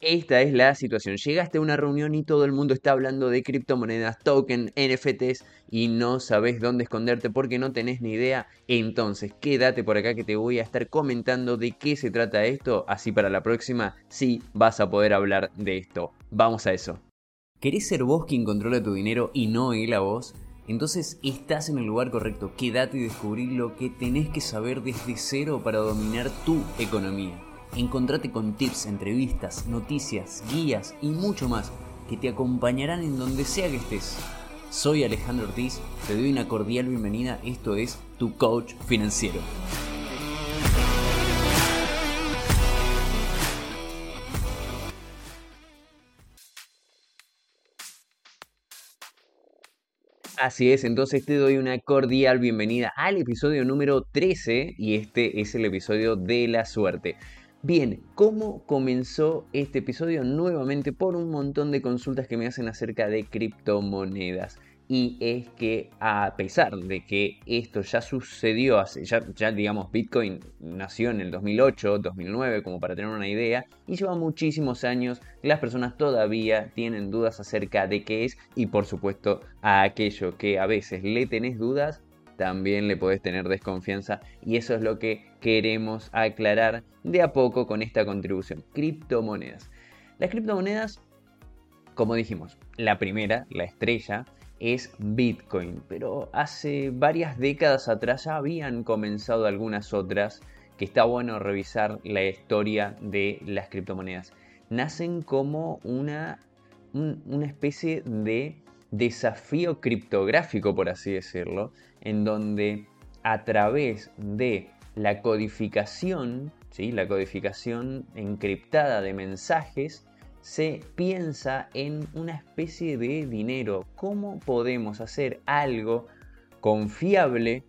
esta es la situación. Llegaste a una reunión y todo el mundo está hablando de criptomonedas, token, NFTs y no sabes dónde esconderte porque no tenés ni idea. Entonces, quédate por acá que te voy a estar comentando de qué se trata esto. Así para la próxima sí vas a poder hablar de esto. Vamos a eso. ¿Querés ser vos quien controla tu dinero y no él a vos? Entonces estás en el lugar correcto. Quédate y descubrí lo que tenés que saber desde cero para dominar tu economía. Encontrate con tips, entrevistas, noticias, guías y mucho más que te acompañarán en donde sea que estés. Soy Alejandro Ortiz, te doy una cordial bienvenida, esto es Tu Coach Financiero. Así es, entonces te doy una cordial bienvenida al episodio número 13 y este es el episodio de la suerte. Bien, ¿cómo comenzó este episodio? Nuevamente por un montón de consultas que me hacen acerca de criptomonedas. Y es que a pesar de que esto ya sucedió hace, ya, ya digamos, Bitcoin nació en el 2008, 2009, como para tener una idea, y lleva muchísimos años, las personas todavía tienen dudas acerca de qué es, y por supuesto a aquello que a veces le tenés dudas, también le podés tener desconfianza y eso es lo que queremos aclarar de a poco con esta contribución. Criptomonedas. Las criptomonedas, como dijimos, la primera, la estrella, es Bitcoin, pero hace varias décadas atrás ya habían comenzado algunas otras que está bueno revisar la historia de las criptomonedas. Nacen como una, una especie de desafío criptográfico, por así decirlo, en donde a través de la codificación, ¿sí? la codificación encriptada de mensajes, se piensa en una especie de dinero. ¿Cómo podemos hacer algo confiable,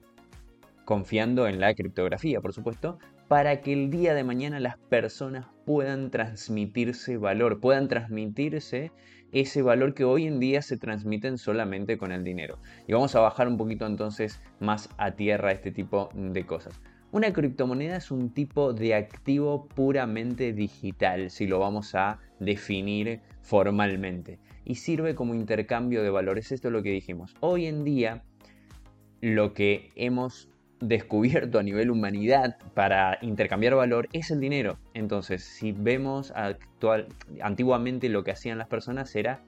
confiando en la criptografía, por supuesto, para que el día de mañana las personas puedan transmitirse valor, puedan transmitirse ese valor que hoy en día se transmiten solamente con el dinero. Y vamos a bajar un poquito entonces más a tierra este tipo de cosas. Una criptomoneda es un tipo de activo puramente digital, si lo vamos a definir formalmente, y sirve como intercambio de valores. Esto es lo que dijimos. Hoy en día, lo que hemos descubierto a nivel humanidad para intercambiar valor es el dinero. Entonces, si vemos actual, antiguamente lo que hacían las personas era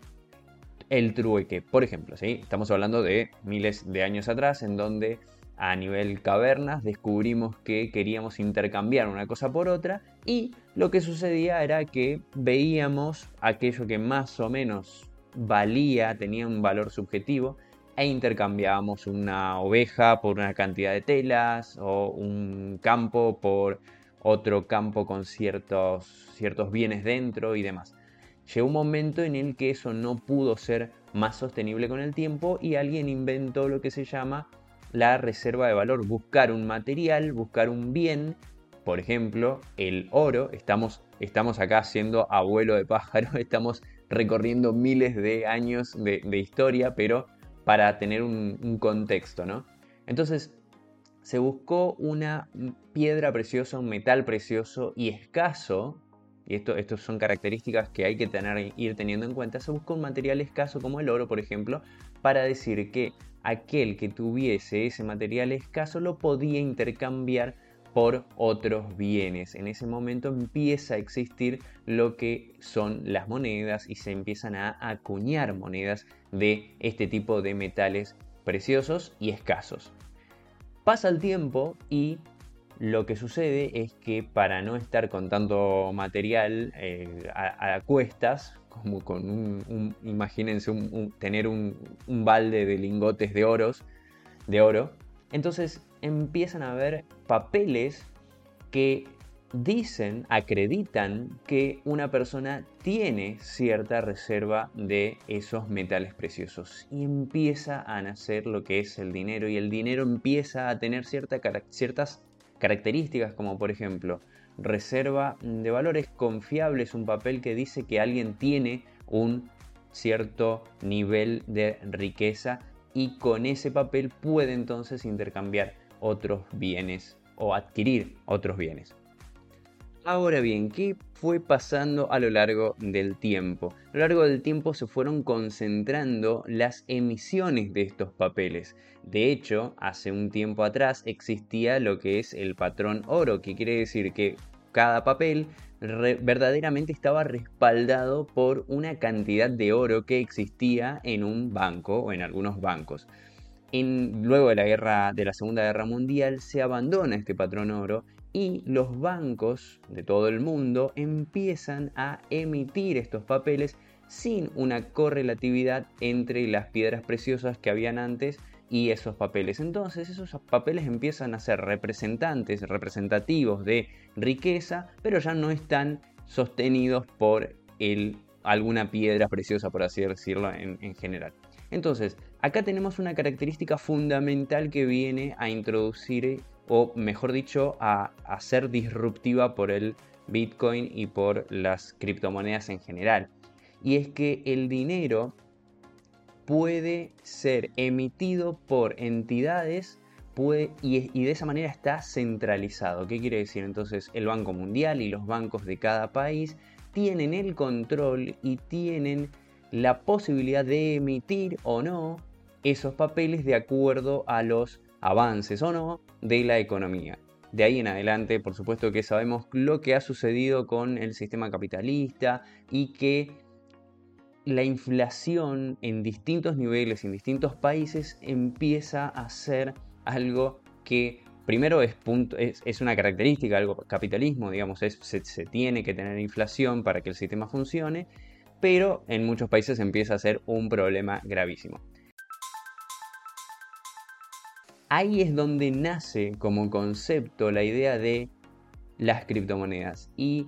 el trueque. Por ejemplo, ¿sí? estamos hablando de miles de años atrás en donde a nivel cavernas descubrimos que queríamos intercambiar una cosa por otra y lo que sucedía era que veíamos aquello que más o menos valía, tenía un valor subjetivo e intercambiábamos una oveja por una cantidad de telas o un campo por otro campo con ciertos, ciertos bienes dentro y demás. Llegó un momento en el que eso no pudo ser más sostenible con el tiempo y alguien inventó lo que se llama la reserva de valor, buscar un material, buscar un bien, por ejemplo, el oro, estamos, estamos acá siendo abuelo de pájaro, estamos recorriendo miles de años de, de historia, pero para tener un, contexto, ¿no? Entonces, se buscó una piedra preciosa, un metal precioso y escaso, y estas son características que hay que tener, ir teniendo en cuenta, se buscó un material escaso como el oro, por ejemplo, para decir que aquel que tuviese ese material escaso lo podía intercambiar por otros bienes. En ese momento empieza a existir lo que son las monedas y se empiezan a acuñar monedas de este tipo de metales preciosos y escasos. Pasa el tiempo y lo que sucede es que para no estar con tanto material eh, a, cuestas, como con un, imagínense tener un, balde de lingotes de oros, de oro, entonces empiezan a haber papeles que dicen, acreditan que una persona tiene cierta reserva de esos metales preciosos. Y empieza a nacer lo que es el dinero y el dinero empieza a tener ciertas características como por ejemplo reserva de valores confiables, un papel que dice que alguien tiene un cierto nivel de riqueza y con ese papel puede entonces intercambiar otros bienes o adquirir otros bienes. Ahora bien, ¿qué fue pasando a lo largo del tiempo? A lo largo del tiempo se fueron concentrando las emisiones de estos papeles. De hecho, hace un tiempo atrás existía lo que es el patrón oro, que quiere decir que cada papel verdaderamente estaba respaldado por una cantidad de oro que existía en un banco o en algunos bancos. Luego de la, guerra, de la Segunda Guerra Mundial se abandona este patrón oro y los bancos de todo el mundo empiezan a emitir estos papeles sin una correlatividad entre las piedras preciosas que habían antes y esos papeles. Entonces esos papeles empiezan a ser representantes, representativos de riqueza, pero ya no están sostenidos por alguna piedra preciosa, por así decirlo, en general. Entonces, acá tenemos una característica fundamental que viene a introducir o mejor dicho, a, ser disruptiva por el Bitcoin y por las criptomonedas en general. Y es que el dinero puede ser emitido por entidades y, y, de esa manera está centralizado. ¿Qué quiere decir? Entonces el Banco Mundial y los bancos de cada país tienen el control y tienen la posibilidad de emitir o no esos papeles de acuerdo a los avances o no de la economía. De ahí en adelante, por supuesto que sabemos lo que ha sucedido con el sistema capitalista y que la inflación en distintos niveles, en distintos países, empieza a ser algo que primero es, es, una característica del capitalismo, digamos, se, se tiene que tener inflación para que el sistema funcione, pero en muchos países empieza a ser un problema gravísimo. ahí es donde nace como concepto la idea de las criptomonedas. Y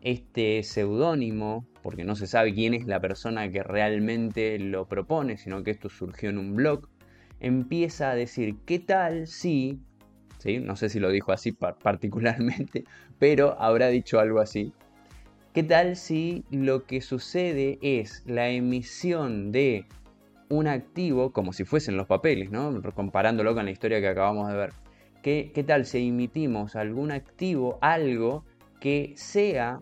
este seudónimo, porque no se sabe quién es la persona que realmente lo propone, sino que esto surgió en un blog, empieza a decir, ¿qué tal si, ¿sí? no sé si lo dijo así particularmente, pero habrá dicho algo así, ¿qué tal si lo que sucede es la emisión de un activo como si fuesen los papeles, comparándolo con la historia que acabamos de ver. ¿Qué, qué tal si emitimos algún activo, algo que sea,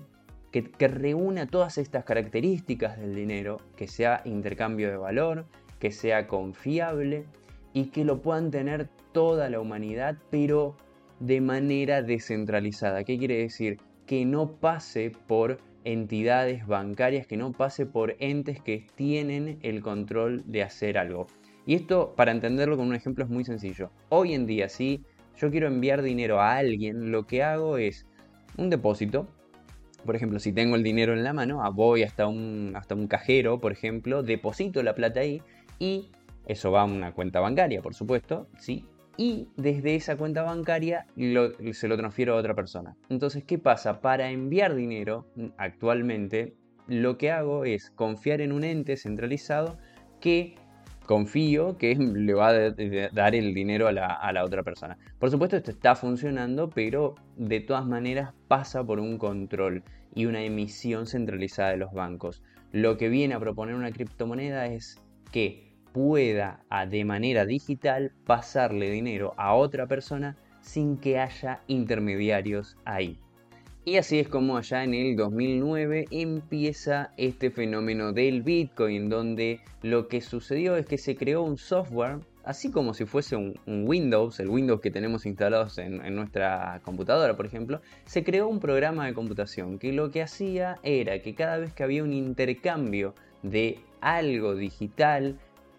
que, que reúna todas estas características del dinero, que sea intercambio de valor, que sea confiable y que lo puedan tener toda la humanidad, pero de manera descentralizada. ¿Qué quiere decir? Que no pase por entidades bancarias, que no pase por entes que tienen el control de hacer algo. Y esto, para entenderlo con un ejemplo, es muy sencillo. Hoy en día, si yo quiero enviar dinero a alguien, lo que hago es un depósito. Por ejemplo, si tengo el dinero en la mano, ah, voy hasta un, hasta un cajero, por ejemplo, deposito la plata ahí y eso va a una cuenta bancaria, por supuesto, ¿sí? Y desde esa cuenta bancaria se lo transfiero a otra persona. Entonces, ¿qué pasa? Para enviar dinero actualmente, lo que hago es confiar en un ente centralizado que confío que le va a dar el dinero a la, a la, otra persona. Por supuesto, esto está funcionando, pero de todas maneras pasa por un control y una emisión centralizada de los bancos. Lo que viene a proponer una criptomoneda es que pueda de manera digital pasarle dinero a otra persona sin que haya intermediarios ahí. Y así es como allá en el 2009 empieza este fenómeno del Bitcoin, donde lo que sucedió es que se creó un software, así como si fuese un, Windows, el Windows que tenemos instalados en, en nuestra computadora, por ejemplo, se creó un programa de computación que lo que hacía era que cada vez que había un intercambio de algo digital,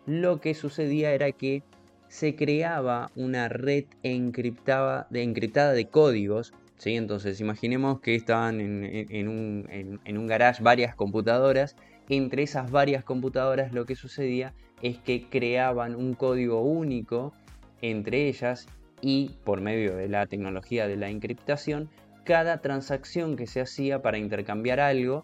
lo que sucedía era que se creaba una red encriptada de, encriptada de códigos. ¿sí? Entonces imaginemos que estaban en, un, en un garage varias computadoras. Entre esas varias computadoras lo que sucedía es que creaban un código único entre ellas y por medio de la tecnología de la encriptación, cada transacción que se hacía para intercambiar algo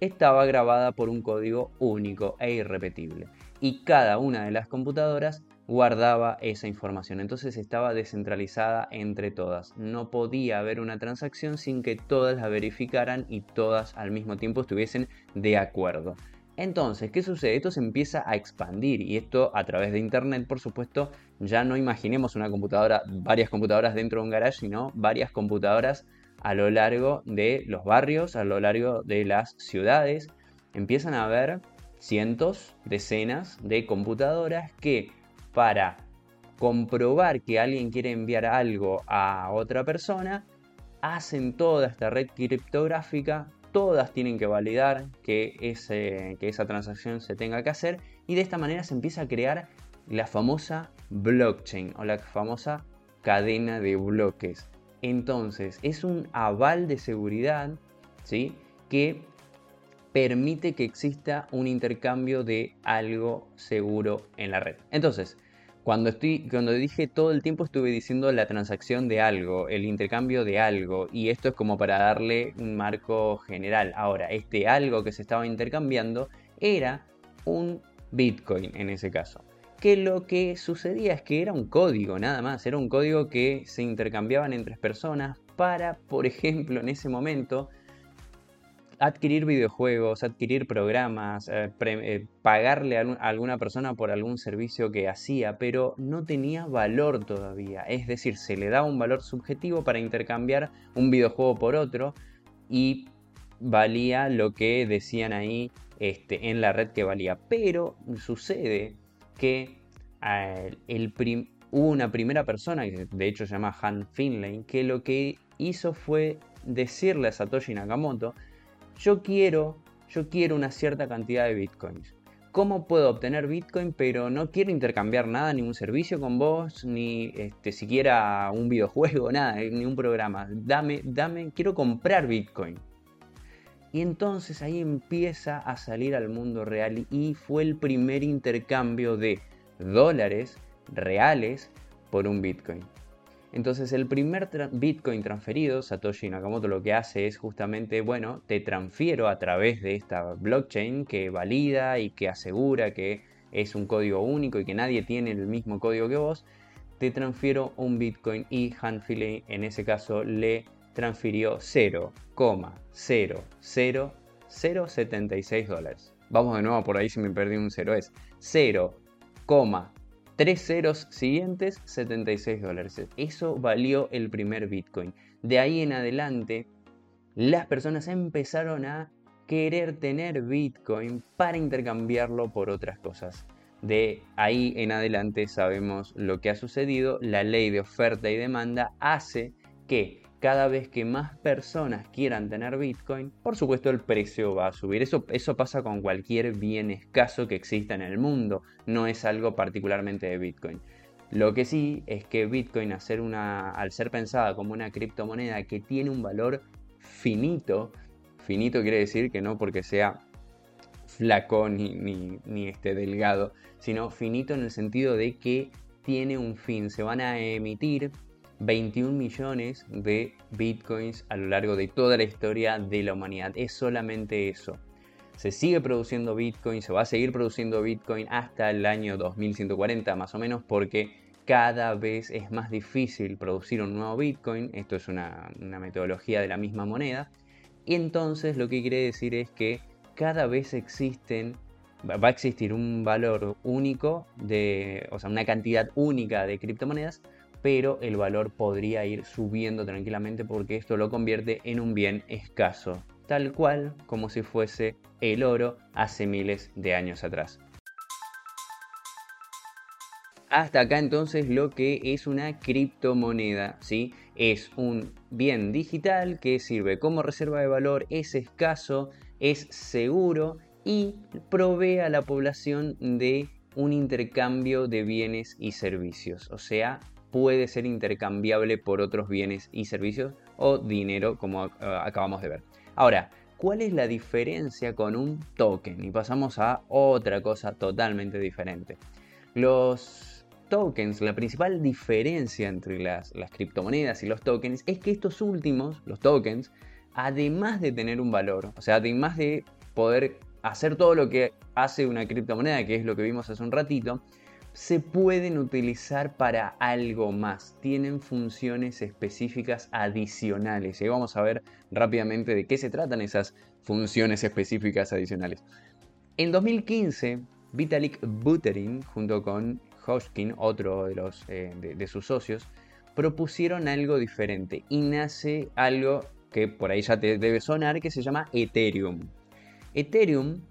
estaba grabada por un código único e irrepetible y cada una de las computadoras guardaba esa información. Entonces estaba descentralizada entre todas. No podía haber una transacción sin que todas la verificaran y todas al mismo tiempo estuviesen de acuerdo. Entonces, ¿qué sucede? Esto se empieza a expandir y esto a través de Internet, por supuesto, ya no imaginemos una computadora, varias computadoras dentro de un garage, sino varias computadoras a lo largo de los barrios, a lo largo de las ciudades. Empiezan a haber cientos, decenas de computadoras que para comprobar que alguien quiere enviar algo a otra persona, hacen toda esta red criptográfica, todas tienen que validar que, que esa transacción se tenga que hacer y de esta manera se empieza a crear la famosa blockchain o la famosa cadena de bloques. Entonces, es un aval de seguridad ¿sí? que permite que exista un intercambio de algo seguro en la red. Entonces, cuando, estoy, cuando dije todo el tiempo estuve diciendo la transacción de algo, el intercambio de algo, y esto es como para darle un marco general. Ahora, este algo que se estaba intercambiando era un Bitcoin en ese caso. Que lo que sucedía es que era un código, nada más, era un código que se intercambiaban entre personas para, por ejemplo, en ese momento, adquirir videojuegos, adquirir programas, eh, eh, pagarle a, alguna persona por algún servicio que hacía, pero no tenía valor todavía. Es decir, se le daba un valor subjetivo para intercambiar un videojuego por otro y valía lo que decían ahí este, en la red que valía. Pero sucede que eh, hubo una primera persona, que de hecho se llama Han Finlay, que lo que hizo fue decirle a Satoshi Nakamoto, yo quiero, yo quiero una cierta cantidad de bitcoins. ¿Cómo puedo obtener bitcoin pero no quiero intercambiar nada, ningún servicio con vos, ni este, siquiera un videojuego, nada, ni un programa? Dame, dame, quiero comprar bitcoin. Y entonces ahí empieza a salir al mundo real y fue el primer intercambio de dólares reales por un bitcoin. Entonces el primer Bitcoin transferido, Satoshi Nakamoto lo que hace es justamente, bueno, te transfiero a través de esta blockchain que valida y que asegura que es un código único y que nadie tiene el mismo código que vos, te transfiero un Bitcoin y Hanfiley en ese caso le transfirió 0,00076 dólares. Vamos de nuevo por ahí si me perdí un cero, es 0, tres ceros siguientes, 76 dólares. Eso valió el primer Bitcoin. De ahí en adelante, las personas empezaron a querer tener Bitcoin para intercambiarlo por otras cosas. De ahí en adelante sabemos lo que ha sucedido. La ley de oferta y demanda hace que cada vez que más personas quieran tener Bitcoin, por supuesto el precio va a subir. Eso, eso pasa con cualquier bien escaso que exista en el mundo, no es algo particularmente de Bitcoin. Lo que sí es que Bitcoin, al ser, pensada como una criptomoneda que tiene un valor finito, finito quiere decir que no porque sea flaco ni, ni, ni este delgado, sino finito en el sentido de que tiene un fin. Se van a emitir 21 millones de bitcoins a lo largo de toda la historia de la humanidad. Es solamente eso. Se sigue produciendo bitcoin, se va a seguir produciendo bitcoin hasta el año 2140 más o menos porque cada vez es más difícil producir un nuevo bitcoin. Esto es una, metodología de la misma moneda. Y entonces lo que quiere decir es que cada vez existen va a existir un valor único de, o sea, una cantidad única de criptomonedas pero el valor podría ir subiendo tranquilamente porque esto lo convierte en un bien escaso, tal cual como si fuese el oro hace miles de años atrás. Hasta acá entonces lo que es una criptomoneda, ¿sí? Es un bien digital que sirve como reserva de valor, es escaso, es seguro y provee a la población de un intercambio de bienes y servicios. O sea, puede ser intercambiable por otros bienes y servicios o dinero como eh, acabamos de ver. Ahora, ¿cuál es la diferencia con un token? Y pasamos a otra cosa totalmente diferente. Los tokens, la principal diferencia entre las, las criptomonedas y los tokens es que estos últimos, los tokens, además de tener un valor, o sea, además de poder hacer todo lo que hace una criptomoneda, que es lo que vimos hace un ratito, se pueden utilizar para algo más, tienen funciones específicas adicionales. Y vamos a ver rápidamente de qué se tratan esas funciones específicas adicionales. En 2015, Vitalik Buterin, junto con Hodgkin, otro de, los, eh, de, sus socios, propusieron algo diferente y nace algo que por ahí ya te debe sonar, que se llama Ethereum. Ethereum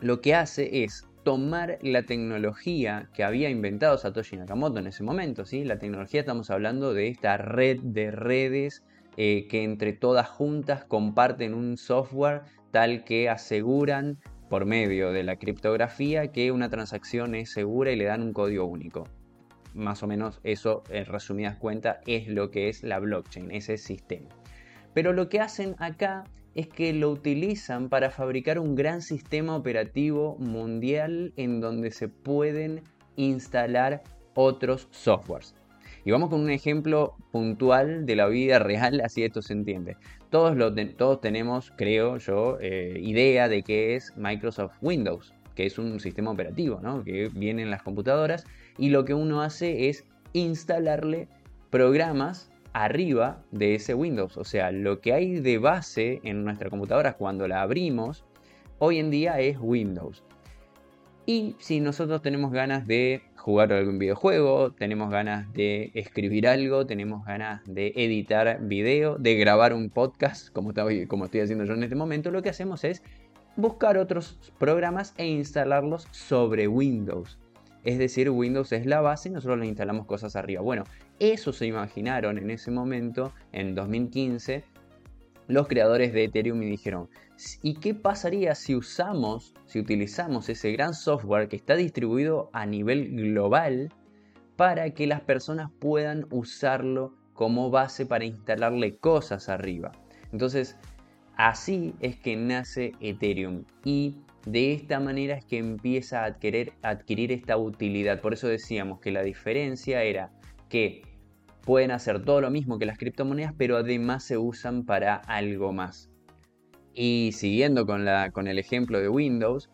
lo que hace es tomar la tecnología que había inventado Satoshi Nakamoto en ese momento, ¿sí? La tecnología estamos hablando de esta red de redes eh, que entre todas juntas comparten un software tal que aseguran por medio de la criptografía que una transacción es segura y le dan un código único. Más o menos eso, en resumidas cuentas, es lo que es la blockchain, ese sistema. Pero lo que hacen acá es que lo utilizan para fabricar un gran sistema operativo mundial en donde se pueden instalar otros softwares. Y vamos con un ejemplo puntual de la vida real, así esto se entiende. Todos, todos tenemos, creo yo, eh, idea de qué es Microsoft Windows, que es un sistema operativo, ¿no? que viene en las computadoras y lo que uno hace es instalarle programas arriba de ese Windows. O sea, lo que hay de base en nuestra computadora cuando la abrimos, hoy en día es Windows. Y si nosotros tenemos ganas de jugar algún videojuego, tenemos ganas de escribir algo, tenemos ganas de editar video, de grabar un podcast, como, como estoy haciendo yo en este momento, lo que hacemos es buscar otros programas e instalarlos sobre Windows. Es decir, Windows es la base nosotros le instalamos cosas arriba. Bueno, eso se imaginaron en ese momento, en 2015, los creadores de Ethereum y dijeron, ¿y qué pasaría si usamos, si utilizamos ese gran software que está distribuido a nivel global para que las personas puedan usarlo como base para instalarle cosas arriba? Entonces, así es que nace Ethereum y de esta manera es que empieza a adquirir, adquirir esta utilidad. Por eso decíamos que la diferencia era que pueden hacer todo lo mismo que las criptomonedas, pero además se usan para algo más. Y siguiendo con, el ejemplo de Windows,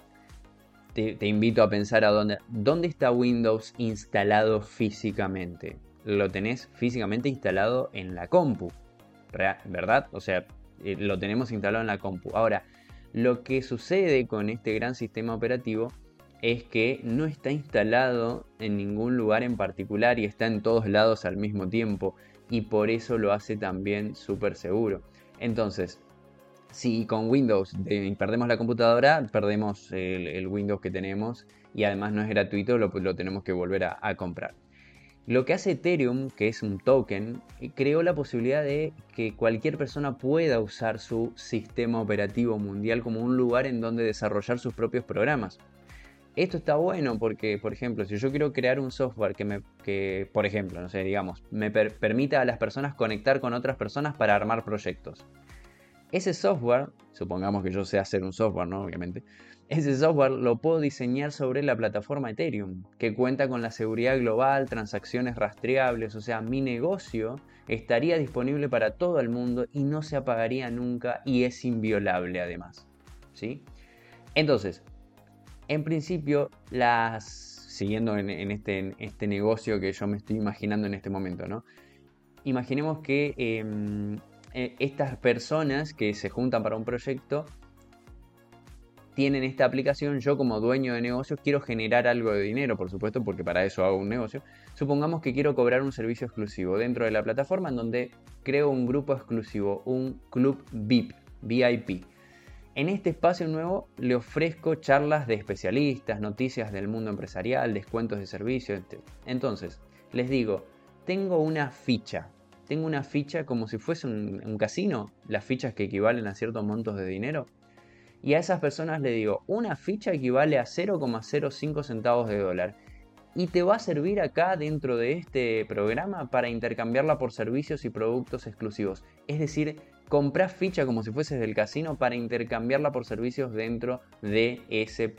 te, invito a pensar a dónde, dónde está Windows instalado físicamente. Lo tenés físicamente instalado en la compu, ¿verdad? O sea, eh, lo tenemos instalado en la compu. Ahora, lo que sucede con este gran sistema operativo es que no está instalado en ningún lugar en particular y está en todos lados al mismo tiempo y por eso lo hace también súper seguro. Entonces, si con Windows perdemos la computadora, perdemos el, Windows que tenemos y además no es gratuito, lo, tenemos que volver a comprar. Lo que hace Ethereum, que es un token, creó la posibilidad de que cualquier persona pueda usar su sistema operativo mundial como un lugar en donde desarrollar sus propios programas. Esto está bueno porque, por ejemplo, si yo quiero crear un software que, me, que por ejemplo, no sé, digamos, me permita a las personas conectar con otras personas para armar proyectos. Ese software, supongamos que yo sé hacer un software, ¿no? Obviamente. Ese software lo puedo diseñar sobre la plataforma Ethereum, que cuenta con la seguridad global, transacciones rastreables, o sea, mi negocio estaría disponible para todo el mundo y no se apagaría nunca y es inviolable además. ¿sí? Entonces, en principio, las, siguiendo en, este, este, negocio que yo me estoy imaginando en este momento, ¿no? Imaginemos que em, e, estas personas que se juntan para un proyecto tienen esta aplicación, yo como dueño de negocio quiero generar algo de dinero, por supuesto, porque para eso hago un negocio. Supongamos que quiero cobrar un servicio exclusivo dentro de la plataforma en donde creo un grupo exclusivo, un club VIP, VIP. En este espacio nuevo le ofrezco charlas de especialistas, noticias del mundo empresarial, descuentos de servicios. Entonces, les digo, tengo una ficha. Tengo una ficha como si fuese un, un casino, las fichas que equivalen a ciertos montos de dinero. Y a esas personas le digo, una ficha equivale a 0,05 centavos de dólar. Y te va a servir acá dentro de este programa para intercambiarla por servicios y productos exclusivos. Es decir, compras ficha como si fueses del casino para intercambiarla por servicios dentro de ese,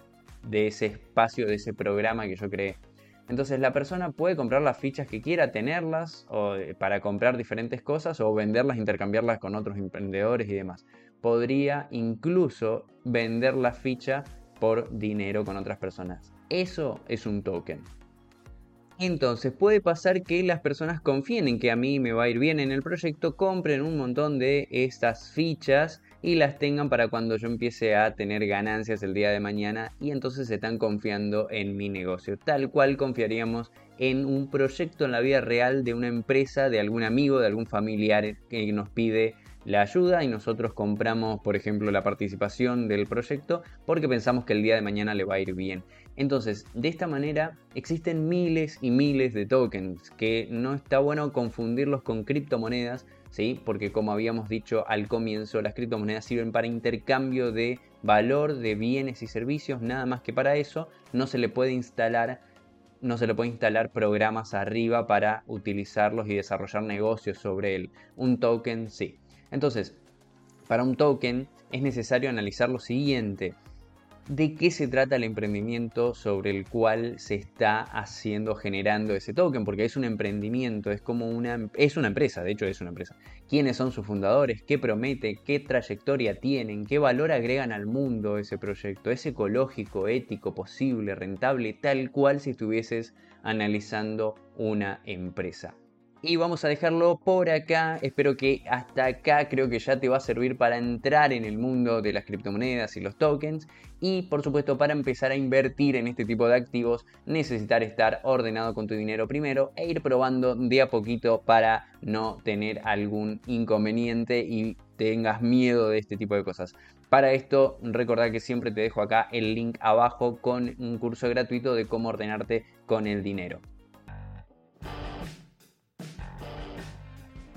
de ese espacio, de ese programa que yo creé. Entonces la persona puede comprar las fichas que quiera, tenerlas o, eh, para comprar diferentes cosas o venderlas, intercambiarlas con otros emprendedores y demás. Podría incluso vender la ficha por dinero con otras personas. Eso es un token. Entonces puede pasar que las personas confíen en que a mí me va a ir bien en el proyecto, compren un montón de estas fichas y las tengan para cuando yo empiece a tener ganancias el día de mañana y entonces están confiando en mi negocio, tal cual confiaríamos en un proyecto en la vida real de una empresa, de algún amigo, de algún familiar que nos pide la ayuda y nosotros compramos, por ejemplo, la participación del proyecto porque pensamos que el día de mañana le va a ir bien. Entonces, de esta manera existen miles y miles de tokens que no está bueno confundirlos con criptomonedas, ¿sí? Porque como habíamos dicho al comienzo, las criptomonedas sirven para intercambio de valor de bienes y servicios, nada más que para eso, no se le puede instalar no se le puede instalar programas arriba para utilizarlos y desarrollar negocios sobre él. Un token sí. Entonces, para un token es necesario analizar lo siguiente. ¿De qué se trata el emprendimiento sobre el cual se está haciendo, generando ese token? Porque es un emprendimiento, es como una, es una empresa, de hecho es una empresa. ¿Quiénes son sus fundadores? ¿Qué promete? ¿Qué trayectoria tienen? ¿Qué valor agregan al mundo ese proyecto? ¿Es ecológico, ético, posible, rentable, tal cual si estuvieses analizando una empresa? Y vamos a dejarlo por acá. Espero que hasta acá creo que ya te va a servir para entrar en el mundo de las criptomonedas y los tokens. Y por supuesto para empezar a invertir en este tipo de activos necesitar estar ordenado con tu dinero primero e ir probando de a poquito para no tener algún inconveniente y tengas miedo de este tipo de cosas. Para esto, recordad que siempre te dejo acá el link abajo con un curso gratuito de cómo ordenarte con el dinero.